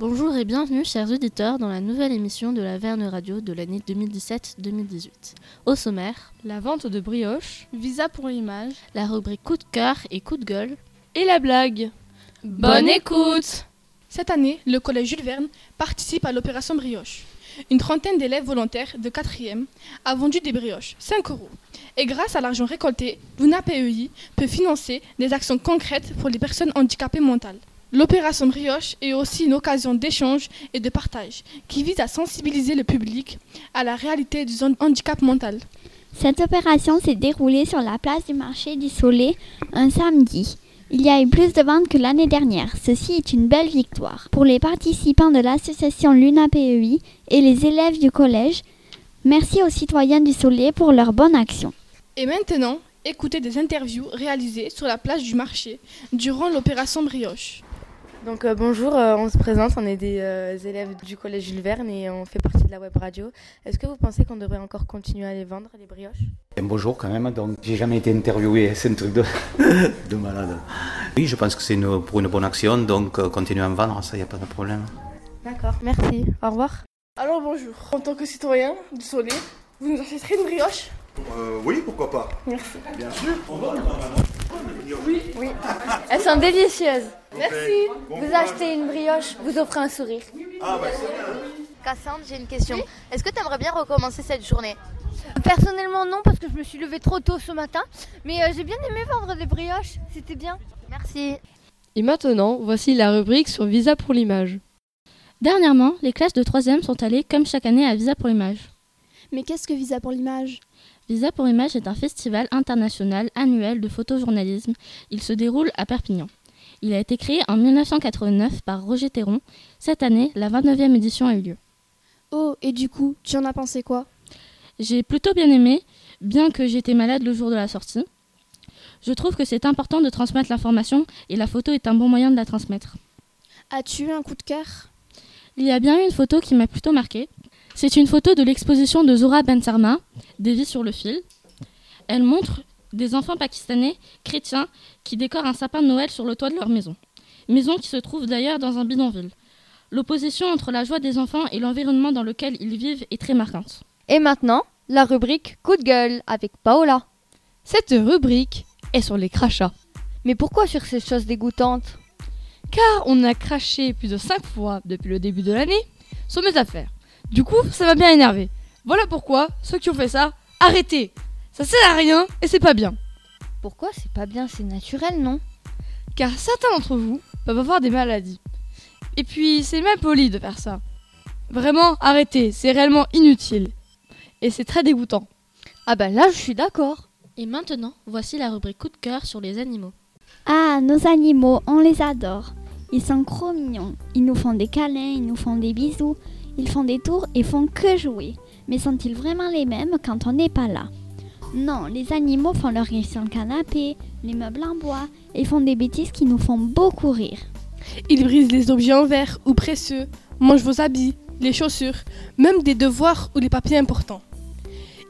Bonjour et bienvenue chers auditeurs dans la nouvelle émission de la Verne Radio de l'année 2017-2018. Au sommaire, la vente de brioches, visa pour l'image, la rubrique coup de cœur et coup de gueule, et la blague. Bonne écoute Cette année, le collège Jules Verne participe à l'opération brioche. Une trentaine d'élèves volontaires de 4e a vendu des brioches, 5 euros. Et grâce à l'argent récolté, l'UNAPEI peut financer des actions concrètes pour les personnes handicapées mentales. L'opération Brioche est aussi une occasion d'échange et de partage qui vise à sensibiliser le public à la réalité du handicap mental. Cette opération s'est déroulée sur la place du marché du Soleil un samedi. Il y a eu plus de ventes que l'année dernière. Ceci est une belle victoire. Pour les participants de l'association Luna PEI et les élèves du collège, merci aux citoyens du Soleil pour leur bonne action. Et maintenant, écoutez des interviews réalisées sur la place du marché durant l'opération Brioche. Donc euh, bonjour, euh, on se présente, on est des euh, élèves du collège Jules Verne et on fait partie de la web radio. Est-ce que vous pensez qu'on devrait encore continuer à les vendre, les brioches? Bonjour quand même, donc j'ai jamais été interviewé, c'est un truc de, de malade. Oui, je pense que c'est pour une bonne action, donc continuer à en vendre, ça, il n'y a pas de problème. D'accord, merci, au revoir. Alors bonjour, en tant que citoyen du Soleil, vous nous achèterez une brioche? Oui, pourquoi pas Merci. Bien sûr. Oui. Oui. Elles sont délicieuses. Merci. Vous achetez une brioche, vous offrez un sourire. Ah bah c'est bien. Cassandre, j'ai une question. Est-ce que tu aimerais bien recommencer cette journée? Personnellement non parce que je me suis levée trop tôt ce matin, mais euh, j'ai bien aimé vendre des brioches, c'était bien. Merci. Et maintenant, voici la rubrique sur Visa pour l'image. Dernièrement, les classes de 3e sont allées comme chaque année à Visa pour l'image. Mais qu'est-ce que Visa pour l'image? Visa pour Image est un festival international annuel de photojournalisme. Il se déroule à Perpignan. Il a été créé en 1989 par Roger Théron. Cette année, la 29e édition a eu lieu. Oh, et du coup, tu en as pensé quoi? J'ai plutôt bien aimé, bien que j'étais malade le jour de la sortie. Je trouve que c'est important de transmettre l'information et la photo est un bon moyen de la transmettre. As-tu eu un coup de cœur? Il y a bien eu une photo qui m'a plutôt marqué. C'est une photo de l'exposition de Zora Ben Sarma, Des vies sur le fil. Elle montre des enfants pakistanais chrétiens qui décorent un sapin de Noël sur le toit de leur maison. Maison qui se trouve d'ailleurs dans un bidonville. L'opposition entre la joie des enfants et l'environnement dans lequel ils vivent est très marquante. Et maintenant, la rubrique Coup de gueule avec Paola. Cette rubrique est sur les crachats. Mais pourquoi sur ces choses dégoûtantes? Car on a craché plus de 5 fois depuis le début de l'année sur mes affaires. Du coup, ça m'a bien énervé. Voilà pourquoi, ceux qui ont fait ça, arrêtez Ça sert à rien et c'est pas bien. Pourquoi c'est pas bien? C'est naturel, non? Car certains d'entre vous peuvent avoir des maladies. Et puis, c'est même poli de faire ça. Vraiment, arrêtez, c'est réellement inutile. Et c'est très dégoûtant. Ah ben là, je suis d'accord. Et maintenant, voici la rubrique coup de cœur sur les animaux. Ah, nos animaux, on les adore. Ils sont trop mignons. Ils nous font des câlins, ils nous font des bisous. Ils font des tours et font que jouer. Mais sont-ils vraiment les mêmes quand on n'est pas là? Non, les animaux font leur rire sur le canapé, les meubles en bois, et font des bêtises qui nous font beaucoup rire. Ils brisent les objets en verre ou précieux, mangent vos habits, les chaussures, même des devoirs ou des papiers importants.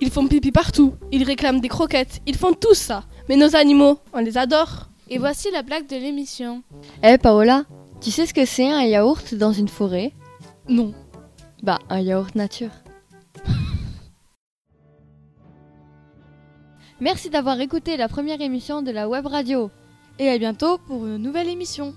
Ils font pipi partout, ils réclament des croquettes, ils font tout ça. Mais nos animaux, on les adore. Et voici la blague de l'émission. Eh Paola, tu sais ce que c'est un yaourt dans une forêt? Non. Bah, un yaourt nature. Merci d'avoir écouté la première émission de la web radio. Et à bientôt pour une nouvelle émission.